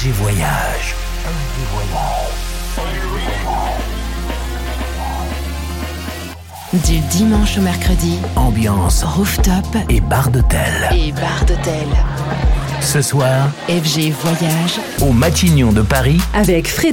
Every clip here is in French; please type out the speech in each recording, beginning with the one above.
FG Voyage. Du dimanche au mercredi, Ambiance rooftop et bar d'hôtel. et bar d'hôtel. Ce soir, FG Voyage au Matignon de Paris, avec Frais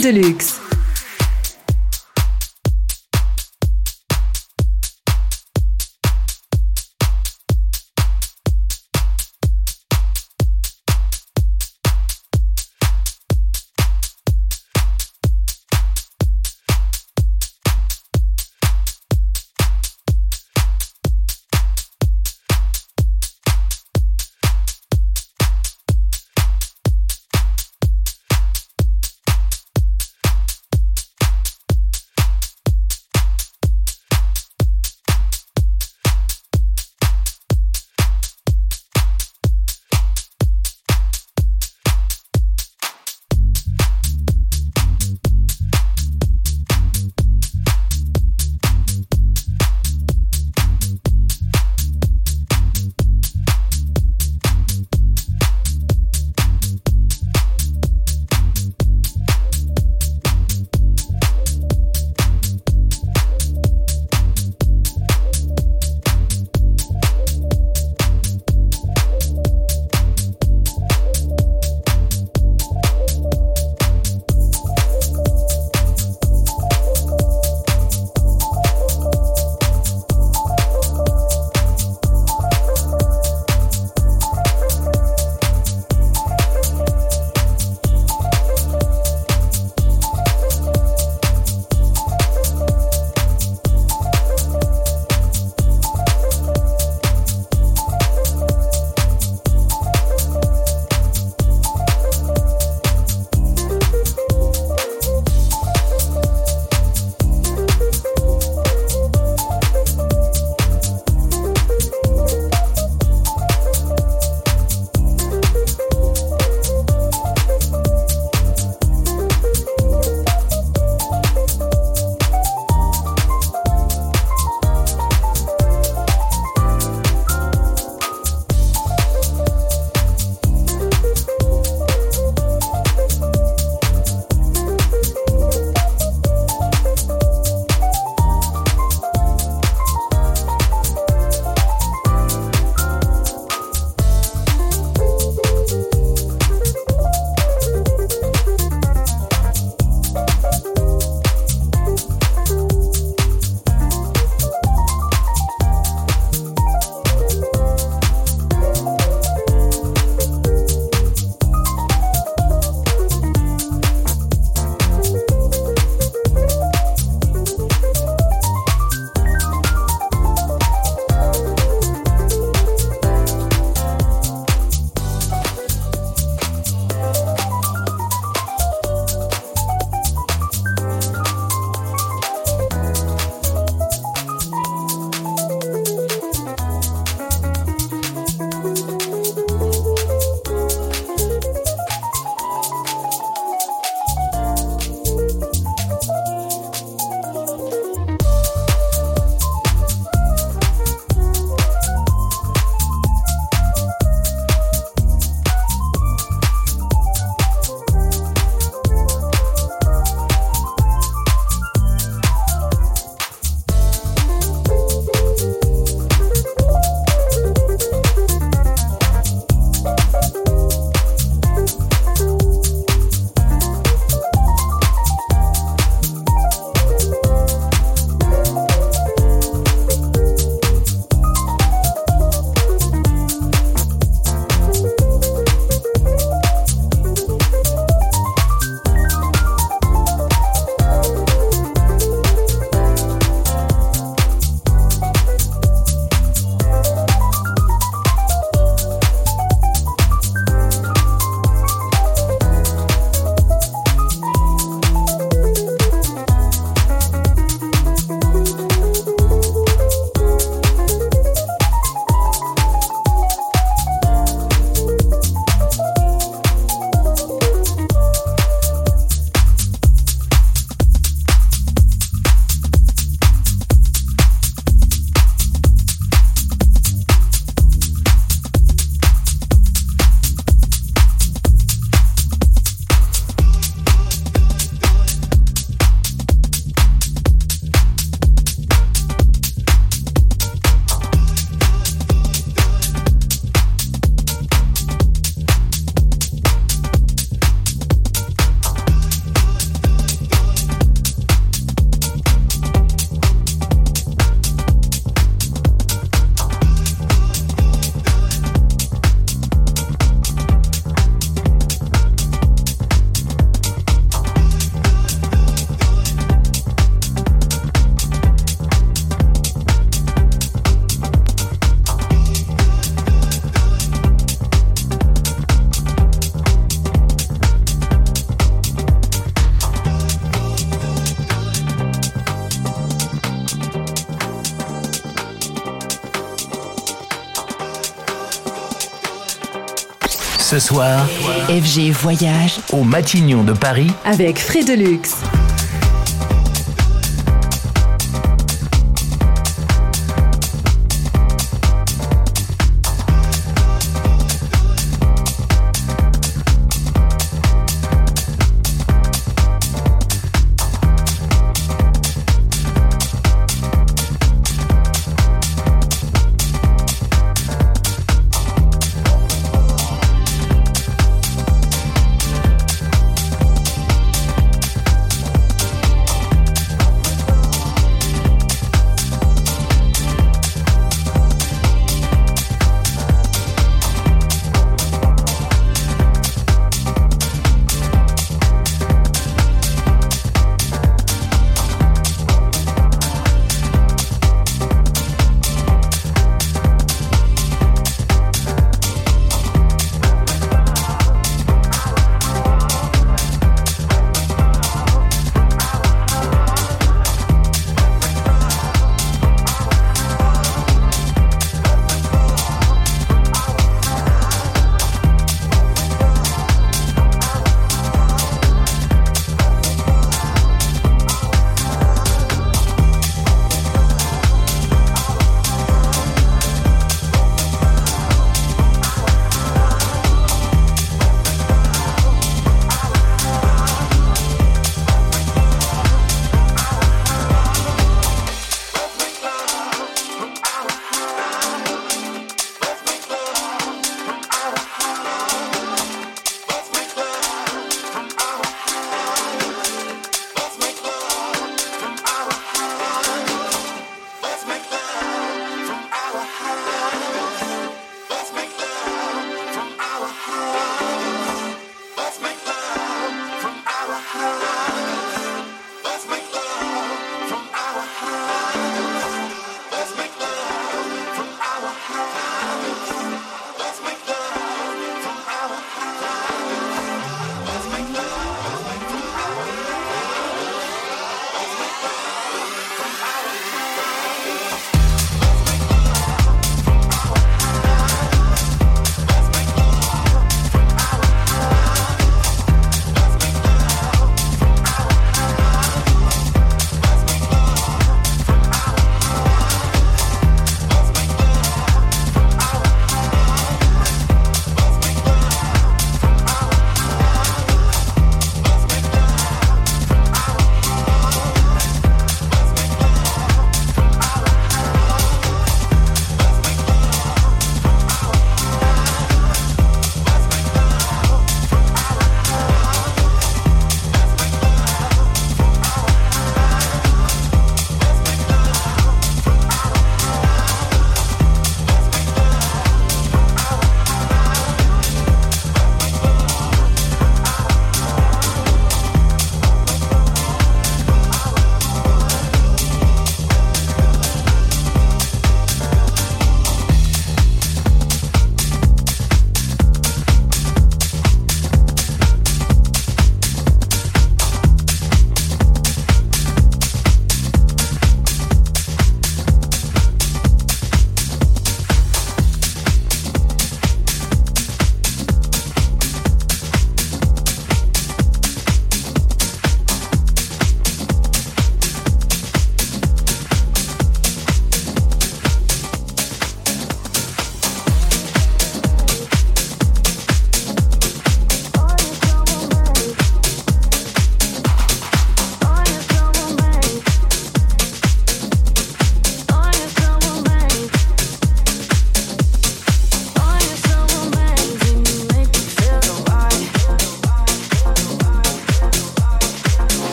FG Voyage au Matignon de Paris, avec Frédelux.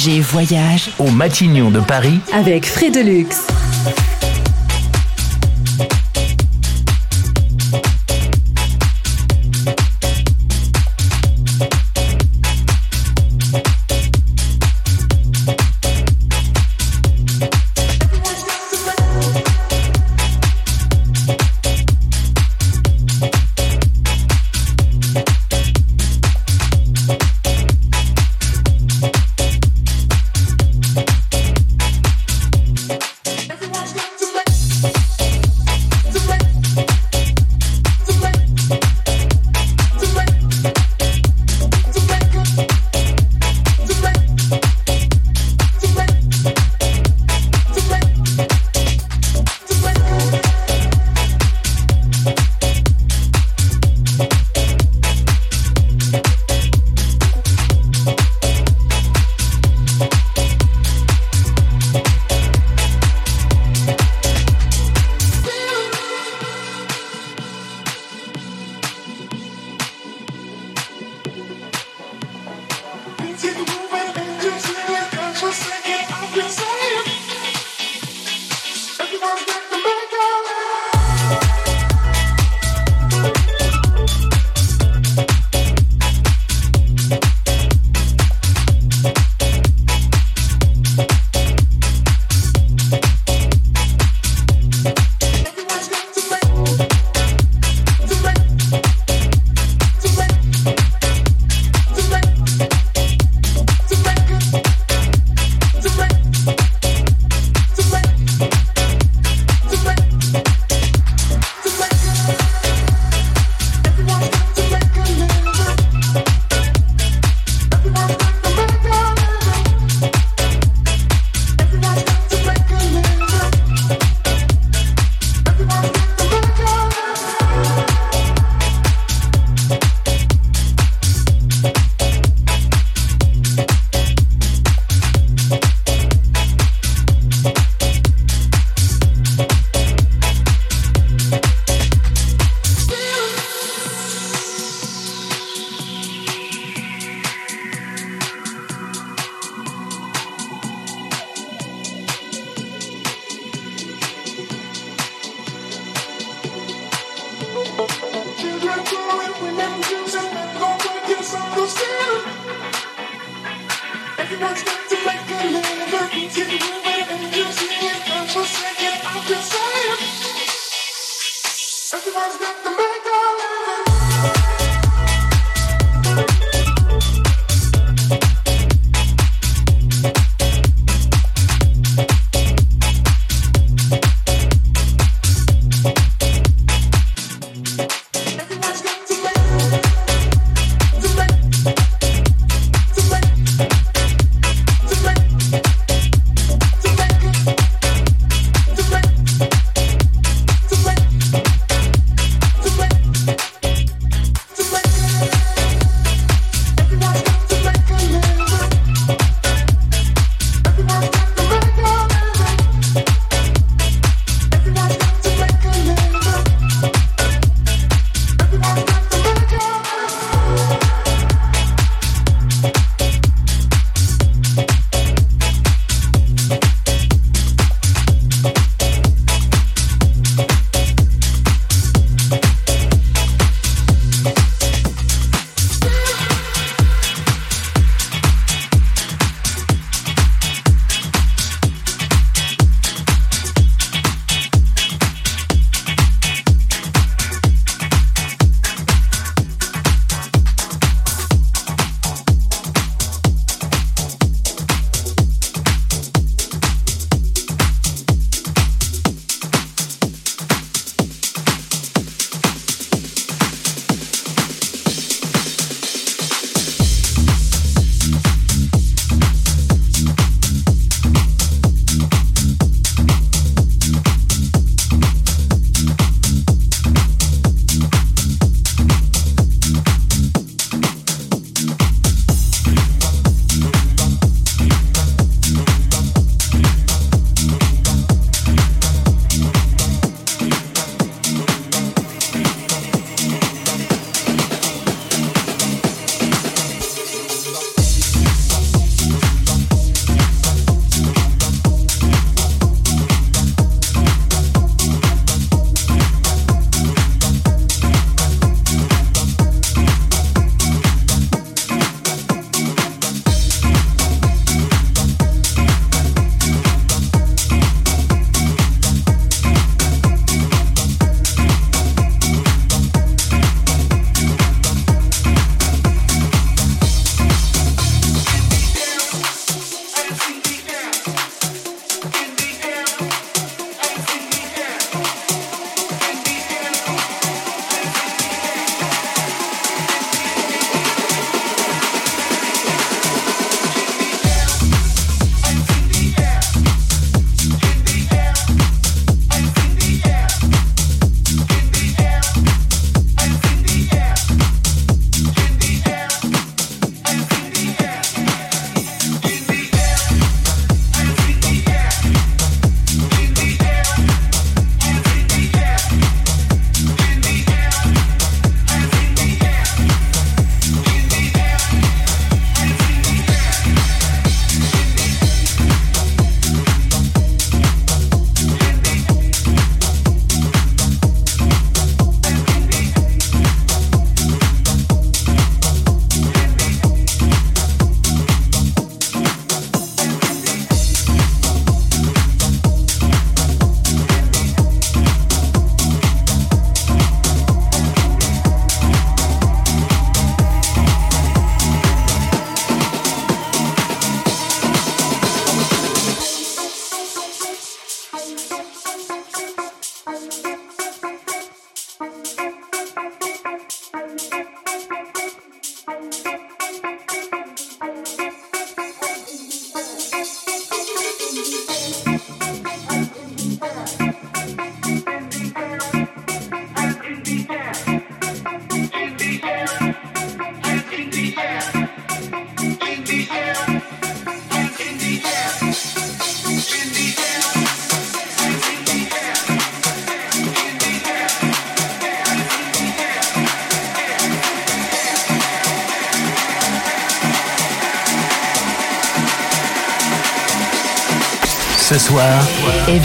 FG Voyage au Matignon de Paris avec Frédelux.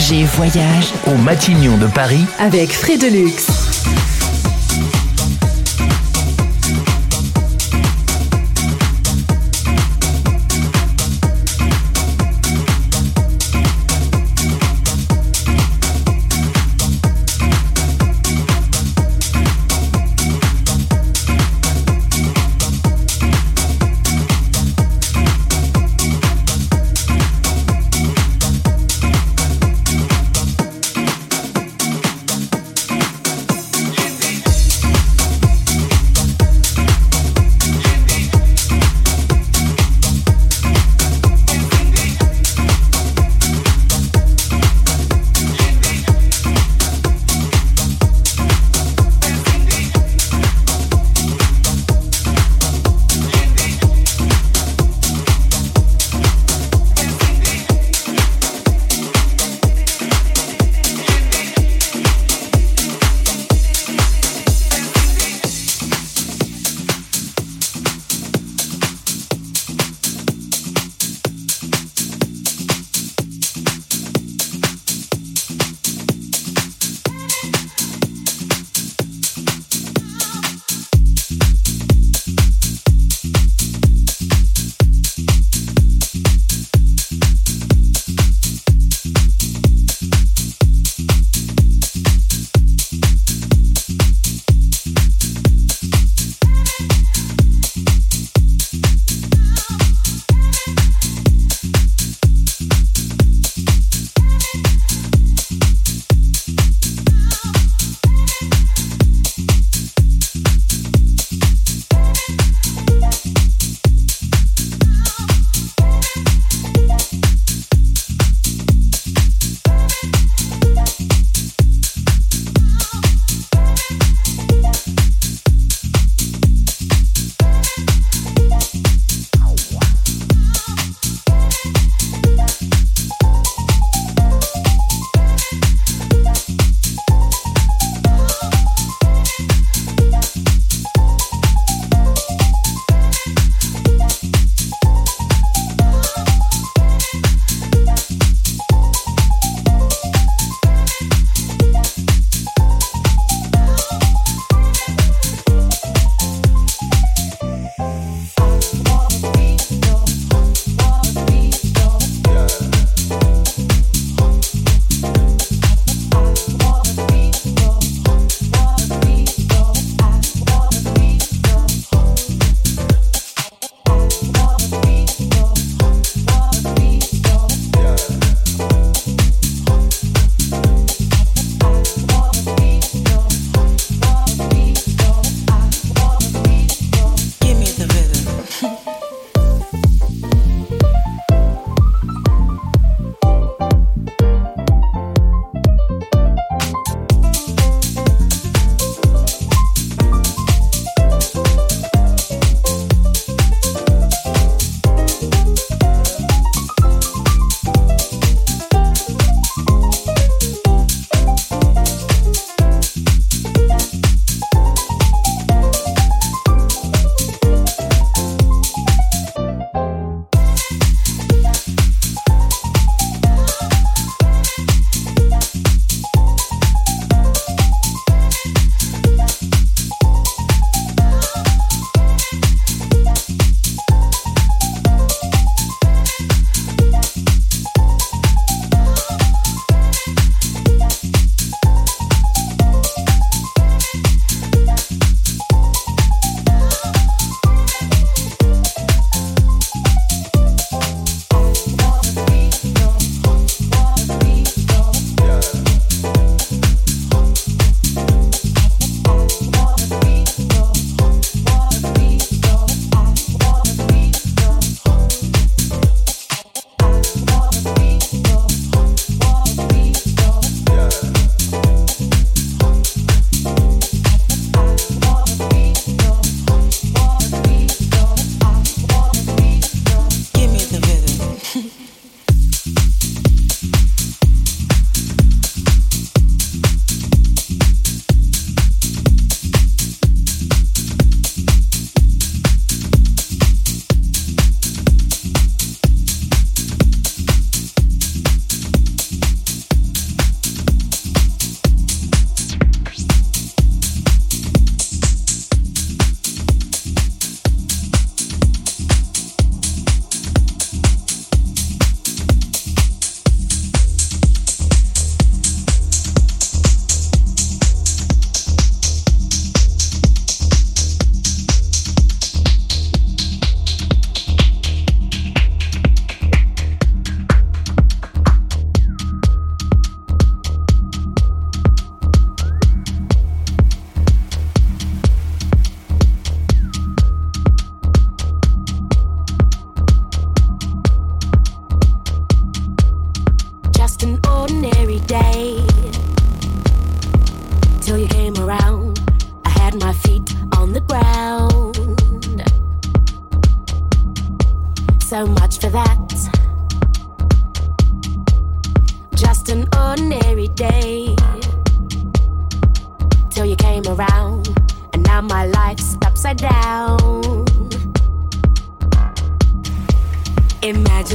FG Voyage au Matignon de Paris avec Frédelux.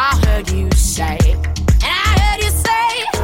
I heard you say, and I heard you say.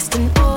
lost in all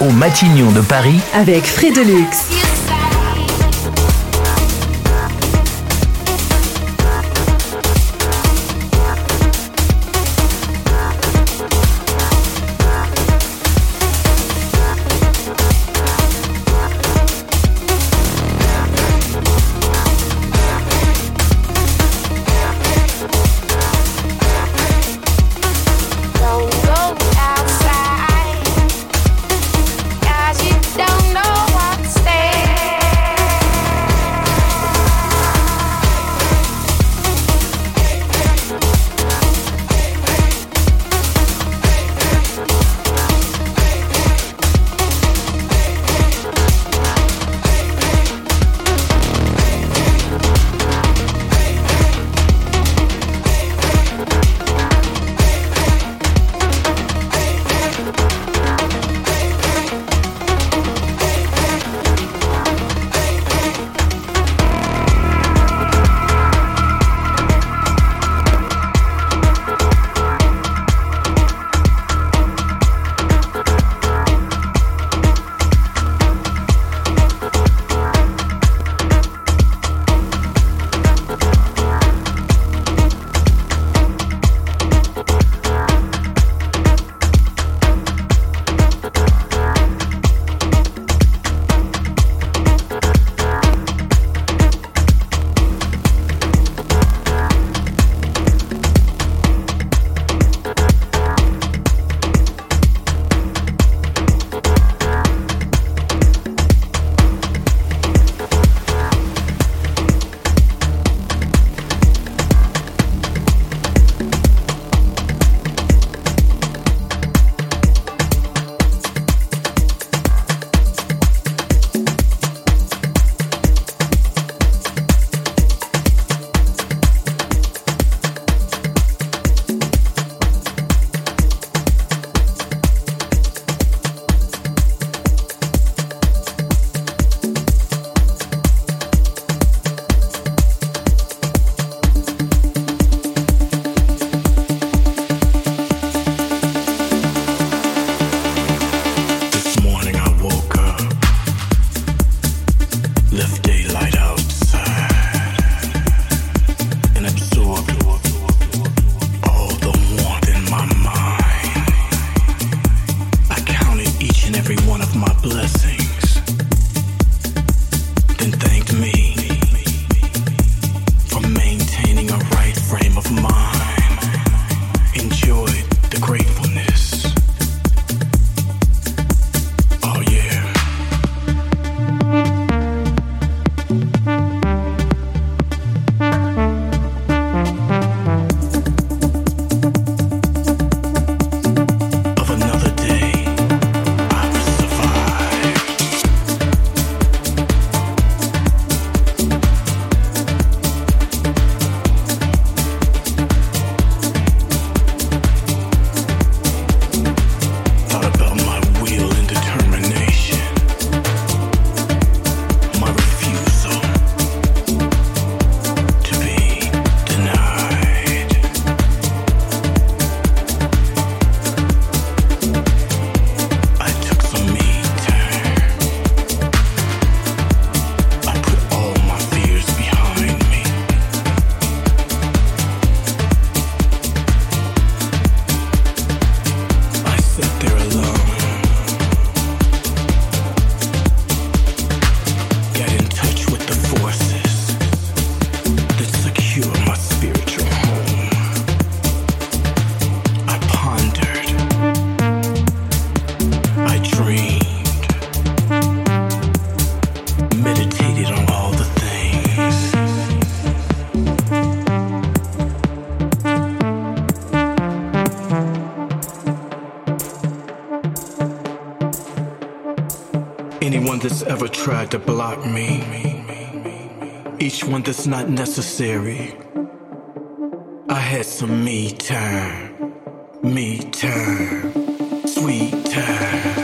au Matignon de Paris avec Frédélux. Tried to block me. Each one that's not necessary. I had some me time, me time, sweet time.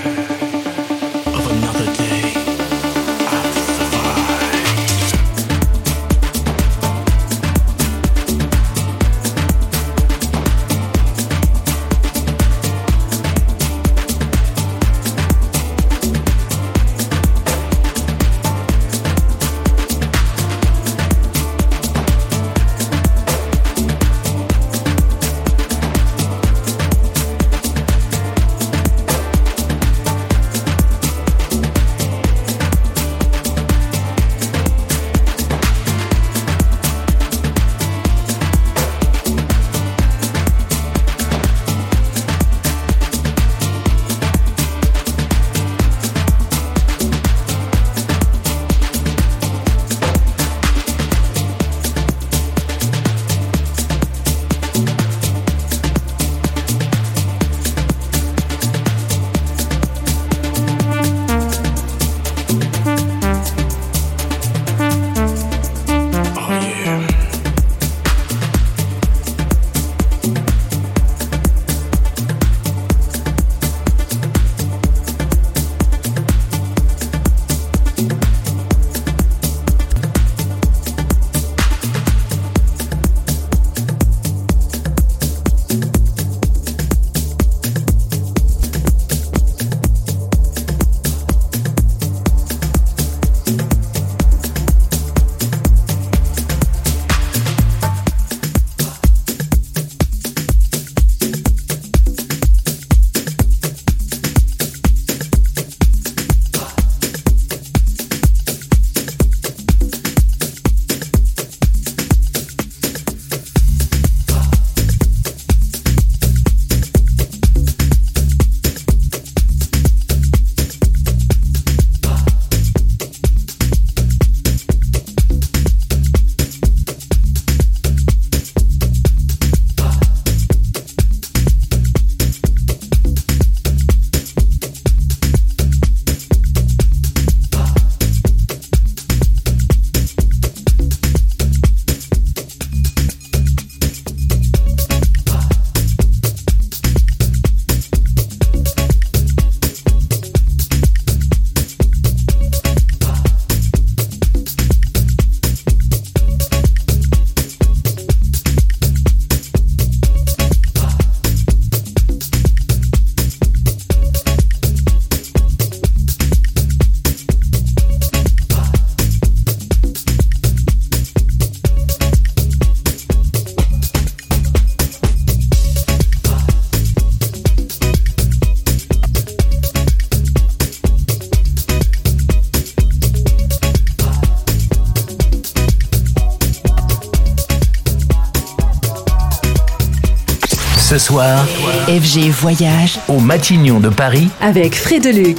Soir, FG Voyage au Matignon de Paris, avec Frédelux.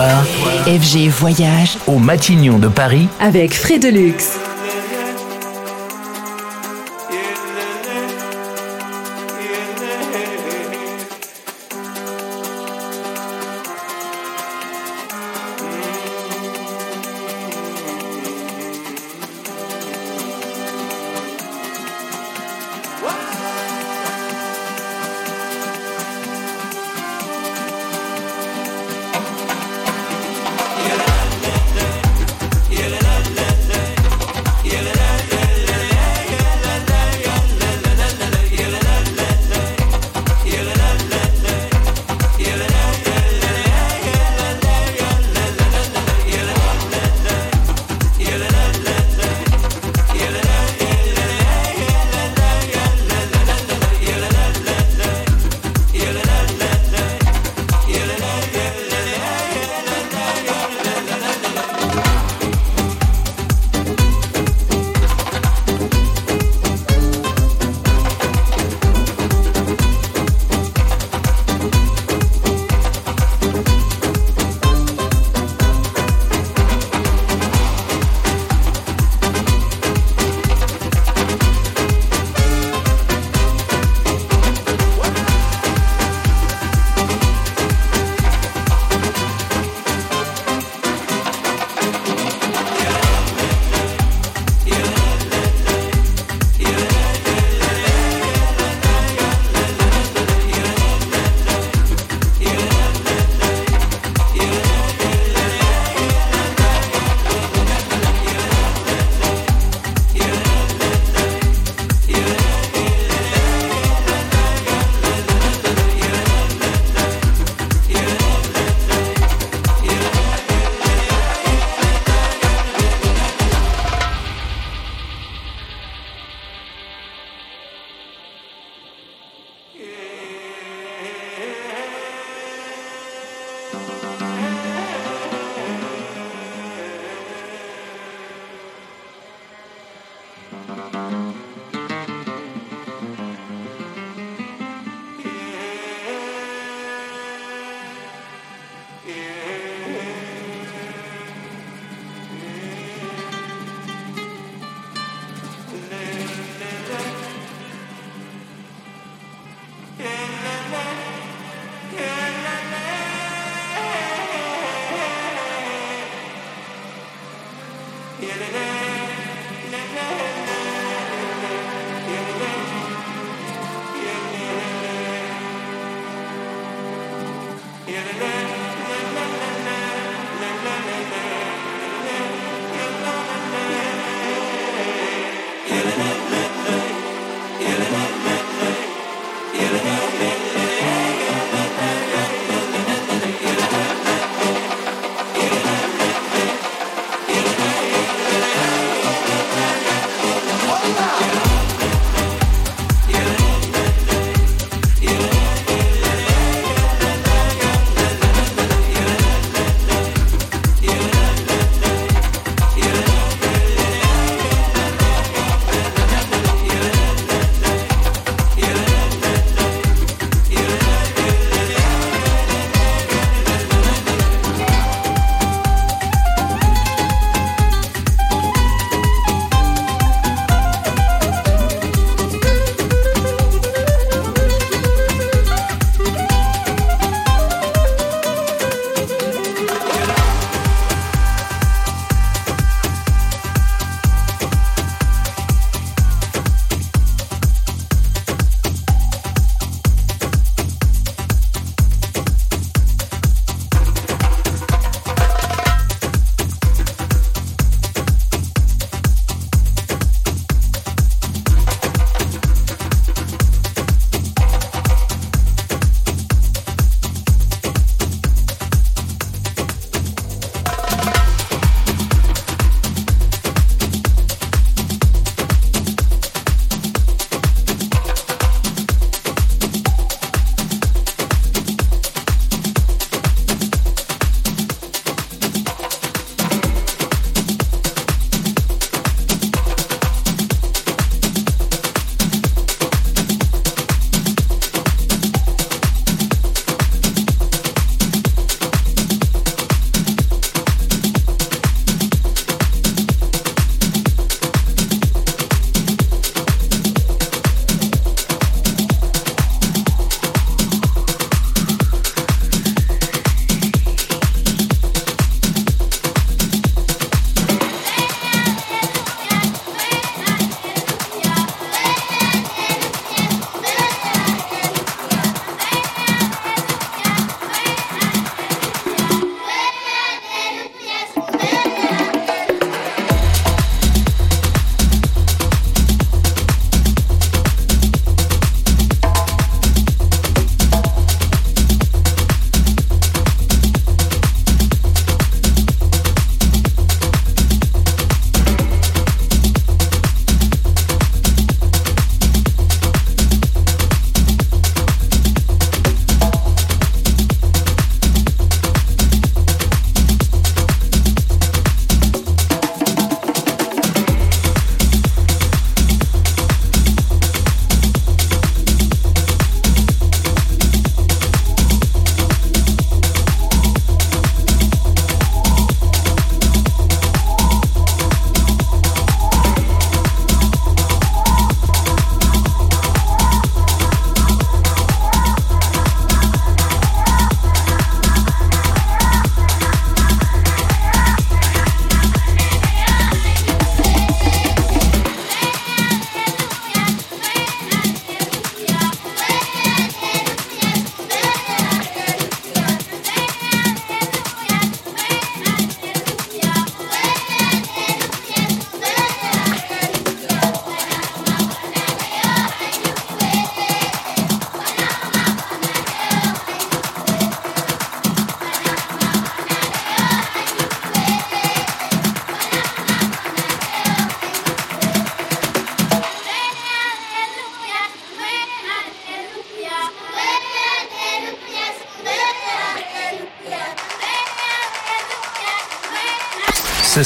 FG Voyage au Matignon de Paris, avec. Ce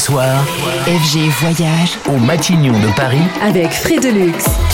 soir, FG Voyage. Au Matignon de Paris, avec Frédelux.